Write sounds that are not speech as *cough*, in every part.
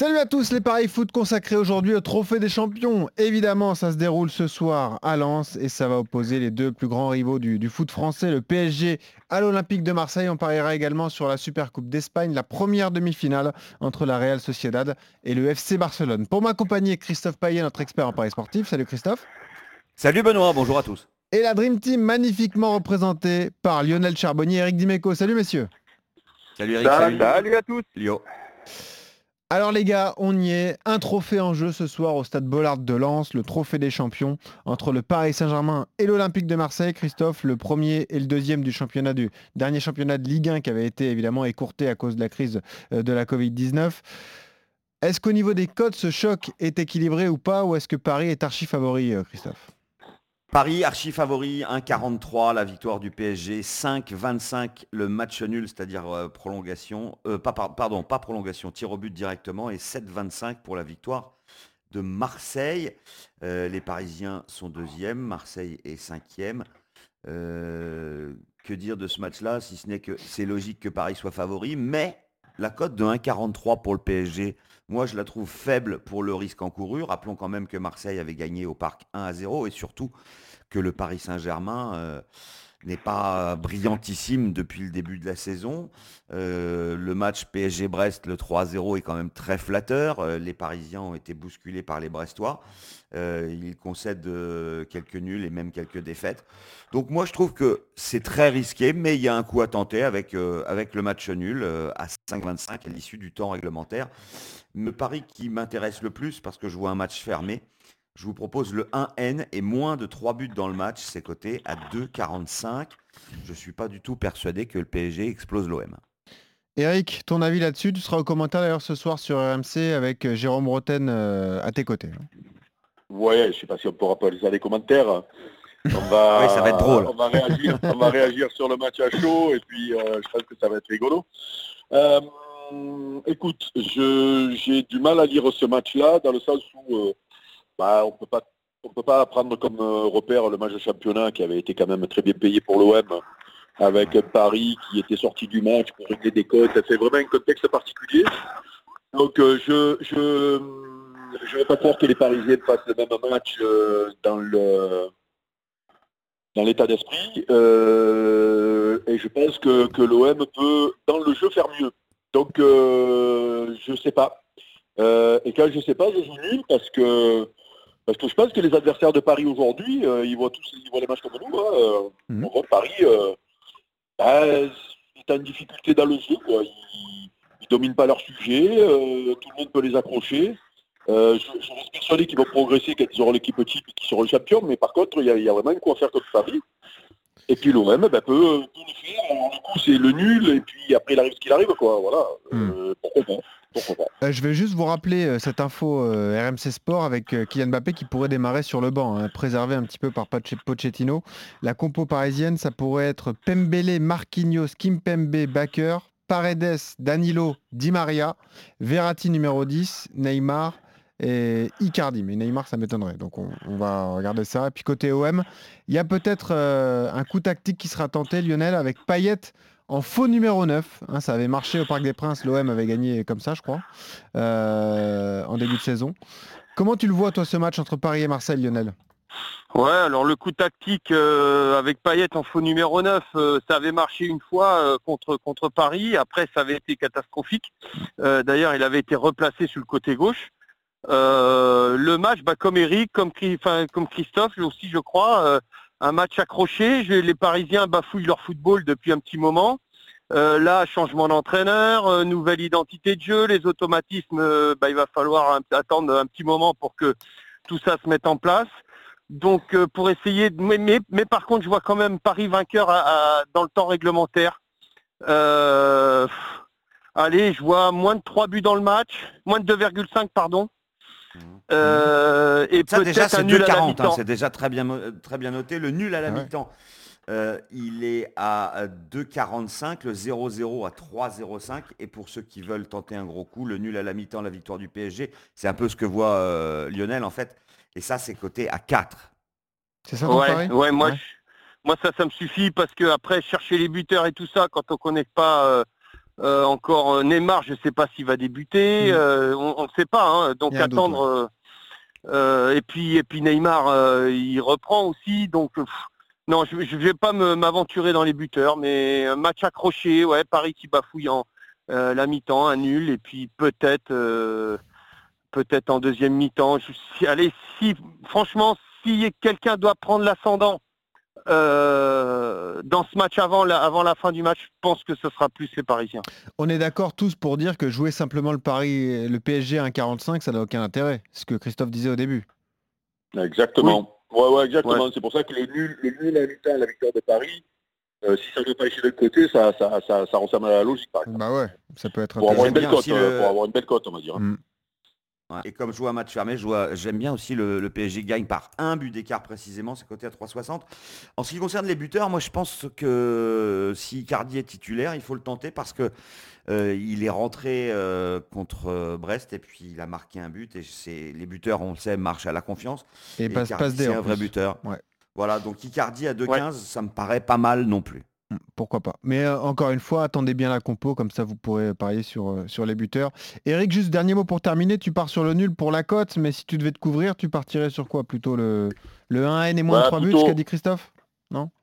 Salut à tous les paris foot consacrés aujourd'hui au Trophée des Champions. Évidemment, ça se déroule ce soir à Lens et ça va opposer les deux plus grands rivaux du, foot français, le PSG à l'Olympique de Marseille. On pariera également sur la Super Coupe d'Espagne, la première demi-finale entre la Real Sociedad et le FC Barcelone. Pour m'accompagner, Christophe Payet, notre expert en paris sportif. Salut Christophe. Salut Benoît, bonjour à tous. Et la Dream Team magnifiquement représentée par Lionel Charbonnier et Eric Dimeco. Salut messieurs. Salut Eric. Salut, salut à tous. Lio. Alors les gars, on y est. Un trophée en jeu ce soir au stade Bollard de Lens, le trophée des champions entre le Paris Saint-Germain et l'Olympique de Marseille. Christophe, le premier et le deuxième du championnat du dernier championnat de Ligue 1 qui avait été évidemment écourté à cause de la crise euh, de la Covid-19. Est-ce qu'au niveau des codes, ce choc est équilibré ou pas, ou est-ce que Paris est archi favori, euh, Christophe? Paris archi favori, 1,43 la victoire du PSG, 5,25 le match nul, c'est-à-dire euh, prolongation, euh, pas, pardon, pas prolongation, tir au but directement, et 7,25 pour la victoire de Marseille. Euh, les Parisiens sont deuxième, Marseille est cinquième. que dire de ce match-là, si ce n'est que c'est logique que Paris soit favori, mais la cote de 1,43 pour le PSG, moi je la trouve faible pour le risque encouru. Rappelons quand même que Marseille avait gagné au parc 1 à 0 et surtout que le Paris Saint-Germain euh, n'est pas brillantissime depuis le début de la saison. Euh, le match PSG-Brest, le 3-0, est quand même très flatteur. Euh, les Parisiens ont été bousculés par les Brestois. ils concèdent quelques nuls et même quelques défaites. Donc moi, je trouve que c'est très risqué, mais il y a un coup à tenter avec, avec le match nul à 5-25 à l'issue du temps réglementaire. Le pari qui m'intéresse le plus, parce que je vois un match fermé, je vous propose le 1N et moins de 3 buts dans le match, c'est coté à 2,45. Je ne suis pas du tout persuadé que le PSG explose l'OM. Eric, ton avis là-dessus, tu seras au commentaire d'ailleurs ce soir sur RMC avec euh, Jérôme Roten euh, à tes côtés. Ouais, je ne sais pas si on pourra pas ça les commentaires. On va, *laughs* oui, ça va être drôle. On va, réagir, sur le match à chaud et puis euh, je pense que ça va être rigolo. écoute, j'ai du mal à lire ce match-là dans le sens où bah, on peut pas on peut pas prendre comme euh, repère le match de championnat qui avait été quand même très bien payé pour l'OM avec Paris qui était sorti du match pour régler des cotes. C'est vraiment un contexte particulier. Donc euh, je je je ne veux pas croire que les Parisiens fassent le même match euh, dans le dans l'état d'esprit. et je pense que, que l'OM peut dans le jeu faire mieux. Donc je ne sais pas. et quand je ne sais pas, je joue nul parce que parce que je pense que les adversaires de Paris aujourd'hui, euh, ils voient tous ils voient les matchs comme nous. Hein, euh, mhm. On voit Paris euh, bah, est en difficulté dans le jeu. Ils, ne dominent pas leur sujet. tout le monde peut les accrocher. je, reste persuadé qu'ils vont progresser quand ils auront l'équipe type et qu'ils seront champions. Mais par contre, il y, a vraiment quoi faire contre Paris. Et puis l'OM bah, peut, peut, le faire. Alors, du coup, c'est le nul. Et puis après, il arrive ce qu'il arrive. Quoi. Voilà. Mhm. pourquoi pas euh, je vais juste vous rappeler euh, cette info euh, RMC Sport avec Kylian Mbappé qui pourrait démarrer sur le banc, hein, préservé un petit peu par Pochettino. La compo parisienne, ça pourrait être Pembele, Marquinhos, Kimpembe, Baker, Paredes, Danilo, Di Maria, Verratti numéro 10, Neymar et Icardi. Mais Neymar, ça m'étonnerait. Donc on, va regarder ça. Et puis côté OM, il y a peut-être un coup tactique qui sera tenté, Lionel, avec Payet en faux numéro 9. Hein, ça avait marché au Parc des Princes, l'OM avait gagné comme ça, je crois, euh, en début de saison. Comment tu le vois, toi, ce match entre Paris et Marseille, Lionel? Ouais, alors le coup tactique euh, avec Payet en faux numéro 9, euh, ça avait marché une fois contre, Paris. Après, ça avait été catastrophique. D'ailleurs, il avait été replacé sur le côté gauche. le match, bah, comme Eric, comme, comme Christophe aussi, je crois, un match accroché. Les Parisiens bafouillent leur football depuis un petit moment. Euh, là, changement d'entraîneur, euh, nouvelle identité de jeu, les automatismes, euh, bah, il va falloir attendre un petit moment pour que tout ça se mette en place. Donc, pour essayer, de... mais, mais, par contre, je vois quand même Paris vainqueur dans le temps réglementaire. allez, je vois moins de 3 buts dans le match, moins de 2,5 pardon. Euh, et ça déjà c'est 2,40, hein, c'est déjà très bien, très bien noté. Le nul à la mi-temps, euh, il est à 2,45, le 0-0 à 3,05. Et pour ceux qui veulent tenter un gros coup, le nul à la mi-temps, la victoire du PSG, c'est un peu ce que voit euh, Lionel en fait. Et ça, c'est coté à 4. C'est ça ouais, ouais, moi, moi ça, ça me suffit parce que après chercher les buteurs et tout ça, quand on connaît pas encore Neymar, je ne sais pas s'il va débuter. Mm. on ne sait pas. hein. donc attendre. euh, et puis et puis Neymar, il reprend aussi. Donc pff, non, je ne vais pas m'aventurer dans les buteurs, mais un match accroché. Ouais, Paris qui bafouille en euh, la mi-temps, un nul, et puis peut-être euh, peut-être en deuxième mi-temps. Si- allez, si franchement, si quelqu'un doit prendre l'ascendant euh, dans ce match avant la, avant la fin du match, je pense que ce sera plus les Parisiens. On est d'accord tous pour dire que jouer simplement le Paris, le PSG à 1,45, ça n'a aucun intérêt. Ce que Christophe disait au début. Exactement. Ouais, ouais, exactement. C'est pour ça que le nul, le nul à mi-temps, la victoire de Paris, euh, si ça ne veut pas échouer de l'autre côté, ça, ça, ça, ça ressemble à la logique, par exemple. Bah ouais, ça peut être Pour avoir, une belle cote, euh, le- pour avoir une belle cote, on va dire. Mm. Ouais. Et comme je joue à match fermé, je vois- j'aime bien aussi le, le PSG gagne par un but d'écart précisément, c'est coté à 3,60. En ce qui concerne les buteurs, moi je pense que si Icardi est titulaire, il faut le tenter parce que euh, il est rentré euh, contre euh, Brest et puis il a marqué un but et les buteurs, on le sait, marchent à la confiance. Et Et passe, Icardi, passe des c'est un vrai buteur. Ouais. Voilà, donc Icardi à 2,15, ça me paraît pas mal non plus. Mm, Pourquoi pas. Mais euh, encore une fois, attendez bien la compo, comme ça vous pourrez parier sur, euh, sur les buteurs. Eric, juste dernier mot pour terminer. Tu pars sur le nul pour la cote, mais si tu devais te couvrir, tu partirais sur quoi Plutôt le, le 1N et moins Ouais, 3 buts, ce qu'a dit Christophe?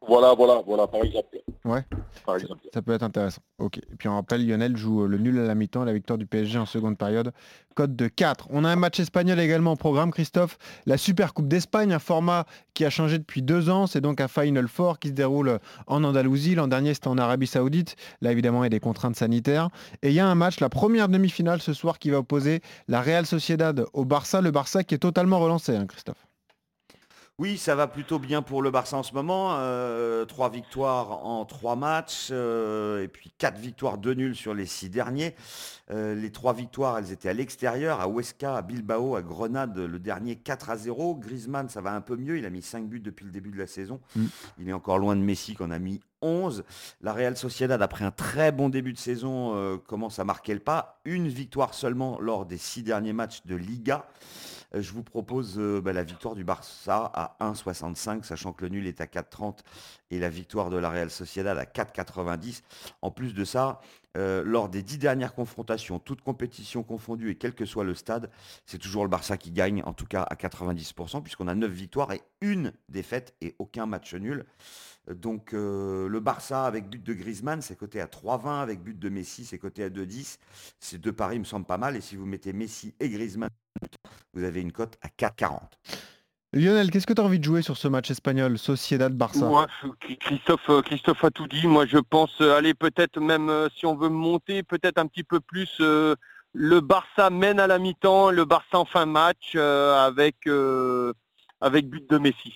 Voilà, voilà, voilà, par exemple. Ouais. Par exemple. Ça peut être intéressant. Ok. Et puis on rappelle, Lionel joue euh, le nul à la mi-temps et la victoire du PSG en seconde période. Cote de 4. On a un match espagnol également au programme, Christophe. La Super Coupe d'Espagne, un format qui a changé depuis deux ans. C'est donc un Final Four qui se déroule en Andalousie. L'an dernier, c'était en Arabie Saoudite. Là, évidemment, il y a des contraintes sanitaires. Et il y a un match, la première demi-finale ce soir, qui va opposer la Real Sociedad au Barça. Le Barça qui est totalement relancé, hein, Christophe. Oui, ça va plutôt bien pour le Barça en ce moment. Euh, trois victoires en trois matchs euh, et puis quatre victoires, deux nuls sur les six derniers. Euh, les trois victoires, elles étaient à l'extérieur, à Huesca, à Bilbao, à Grenade, le dernier 4 à 0. Griezmann, ça va un peu mieux. Il a mis 5 buts depuis le début de la saison. Mm. Il est encore loin de Messi qu'on a mis 11. La Real Sociedad, après un très bon début de saison, euh, commence à marquer le pas. Une victoire seulement lors des six derniers matchs de Liga. Euh, Je vous propose euh, bah, la victoire du Barça à 1,65, sachant que le nul est à 4,30 et la victoire de la Real Sociedad à 4,90. En plus de ça, lors des dix dernières confrontations, toutes compétitions confondues et quel que soit le stade, c'est toujours le Barça qui gagne, en tout cas à 90%, puisqu'on a 9 victoires et une défaite et aucun match nul. Donc euh, le Barça avec but de Griezmann, c'est coté à 3,20, avec but de Messi, c'est coté à 2,10. Ces deux paris me semblent pas mal, et si vous mettez Messi et Griezmann, vous avez une cote à 4,40. Lionel, qu'est-ce que tu as envie de jouer sur ce match espagnol Sociedad-Barça Christophe, euh, Christophe a tout dit. Moi, je pense euh, aller peut-être même si on veut monter, peut-être un petit peu plus. euh, le Barça mène à la mi-temps, le Barça en fin de match euh, avec euh, avec but de Messi.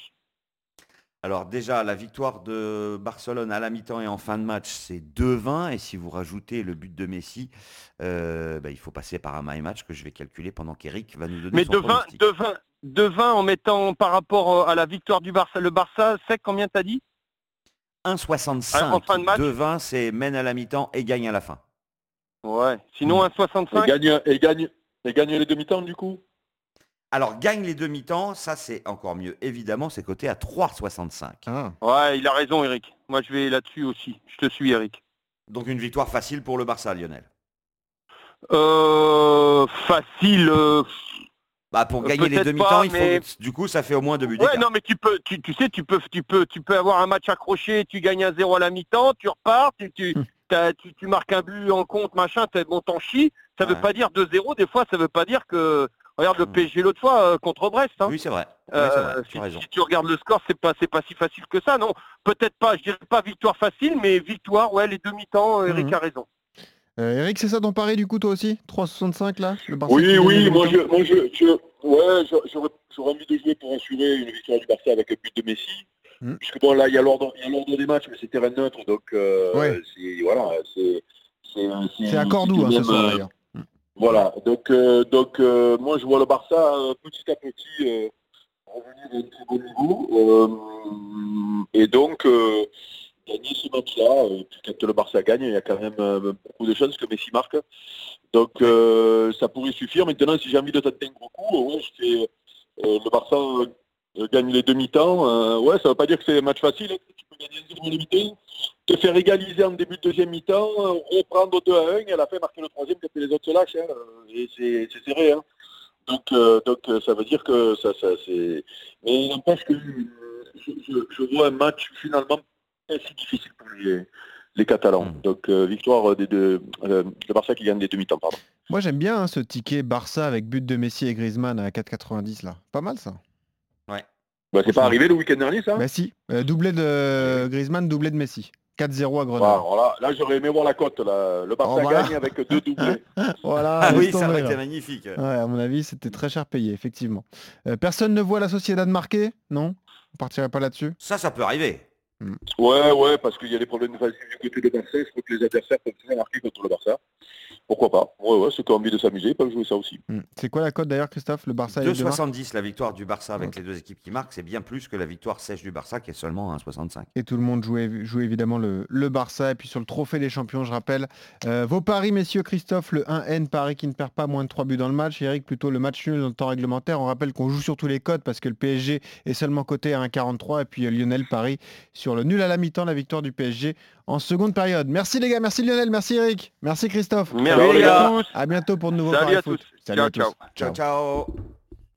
Alors déjà, la victoire de Barcelone à la mi-temps et en fin de match, c'est 2-20. Et si vous rajoutez le but de Messi, euh, bah, il faut passer par un my match que je vais calculer pendant qu'Eric va nous donner Mais son de 20, pronostic. de 20, de 20 en mettant par rapport euh, à la victoire du Barça. Le Barça, c'est combien t'as dit? 1,65. En fin de match 2-20, c'est mène à la mi-temps et gagne à la fin. Ouais. Sinon, un Et 65. gagne, et gagne, et gagne les demi-temps, du coup? Alors, gagne les demi-temps, ça c'est encore mieux. Évidemment, c'est coté à 3,65. Ah. Ouais, il a raison, Eric. Moi, je vais là-dessus aussi. Je te suis, Eric. Donc une victoire facile pour le Barça, Lionel. Euh, facile. euh, Bah, pour gagner les demi-temps, pas, il faut... mais- du coup, ça fait au moins deux buts Ouais, d'écart. non, mais tu peux, tu, tu sais, tu peux, tu peux, tu peux avoir un match accroché, tu gagnes un 0 à la mi-temps, tu repars, tu, tu, Hmm. tu, tu marques un but en compte, machin, t'es bon, t'en chies. Ça veut Ouais. pas dire 2-0. Des fois, ça veut pas dire que. Regarde le. PSG l'autre fois euh, contre Brest. Hein. Oui, c'est vrai. Euh, c'est vrai, tu si, as raison. si tu regardes le score, c'est pas, c'est pas si facile que ça, non. Peut-être pas, je dirais pas victoire facile, mais victoire, ouais, les demi-temps. Eric Mhm. a raison. Euh, Eric, c'est ça ton pari du coup toi aussi? 3,65 là le Barça Oui, oui, moi, je, moi je, je- ouais, j'aurais envie de jouer pour assurer une victoire du Barça avec un but de Messi. Hmm. Puisque bon, là, il y a l'ordre il y a l'ordre des matchs, mais c'est terrain neutre, donc euh, Ouais. c'est voilà, c'est c'est à Cordoue hein, ce soir euh, d'ailleurs. Voilà, donc euh, donc euh, moi je vois le Barça euh, petit à petit revenir à un très bon niveau. Et donc gagner ce match-là, quand le Barça gagne, il y a quand même beaucoup de chances que Messi marque. Donc ça pourrait suffire. Maintenant, si j'ai envie de tenter un gros coup, le Barça gagne les demi-temps. Ouais, ça veut pas dire que c'est un match facile. hein. Tu peux gagner un demi te faire égaliser en début de deuxième mi-temps, reprendre 2 à 1 et à la fin marquer le troisième quand les autres se lâchent. hein. Et c'est serré. hein. Donc, euh, donc euh, ça veut dire que ça, ça c'est. Mais il n'empêche que euh, je, je- je vois un match finalement pas si difficile pour les, les Catalans. Mm. Donc euh, victoire des deux, euh, le Barça qui gagne les demi-temps, pardon. Moi j'aime bien hein, ce ticket Barça avec but de Messi et Griezmann à 4,90 là. Pas mal ça. Bah, c'est pas arrivé le week-end dernier, ça Bah si, euh, doublé de Griezmann, doublé de Messi. 4-0 à Grenoble. Alors là, là, j'aurais aimé voir la cote. Là. Le Barça Oh, voilà. gagne avec deux doublés. *laughs* Voilà, Ah oui, ça là. été magnifique. Ouais, à mon avis, c'était très cher payé, effectivement. Euh, personne ne voit la Sociedad marquer Non? On partirait pas là-dessus? Ça, ça peut arriver. Ouais, ouais, parce qu'il y a des problèmes défensifs du côté de Barça. Je crois que les adversaires peuvent marquer contre le Barça. Pourquoi pas Ouais, ouais, ceux qui ont envie de s'amuser peuvent jouer ça aussi. Hmm. C'est quoi la cote d'ailleurs, Christophe Le Barça et les deux marques 2,70 la victoire du Barça avec les deux équipes qui marquent, c'est bien plus que la victoire sèche du Barça qui est seulement à 1,65. Et tout le monde joue évidemment le, le Barça. Et puis sur le trophée des champions, je rappelle, euh, vos paris, messieurs, Christophe, le 1N, Paris qui ne perd pas moins de 3 buts dans le match. Eric, plutôt le match nul dans le temps réglementaire. On rappelle qu'on joue sur tous les codes parce que le PSG est seulement coté à 1,43. Et puis euh, Lionel, Paris sur le nul à la mi-temps, la victoire du PSG en seconde période. Merci les gars, merci Lionel, merci Eric, merci Christophe. Merci les à gars. tous. À bientôt pour de nouveaux Salut paris à tous. Salut Ciao, à tous. ciao. Ciao, ciao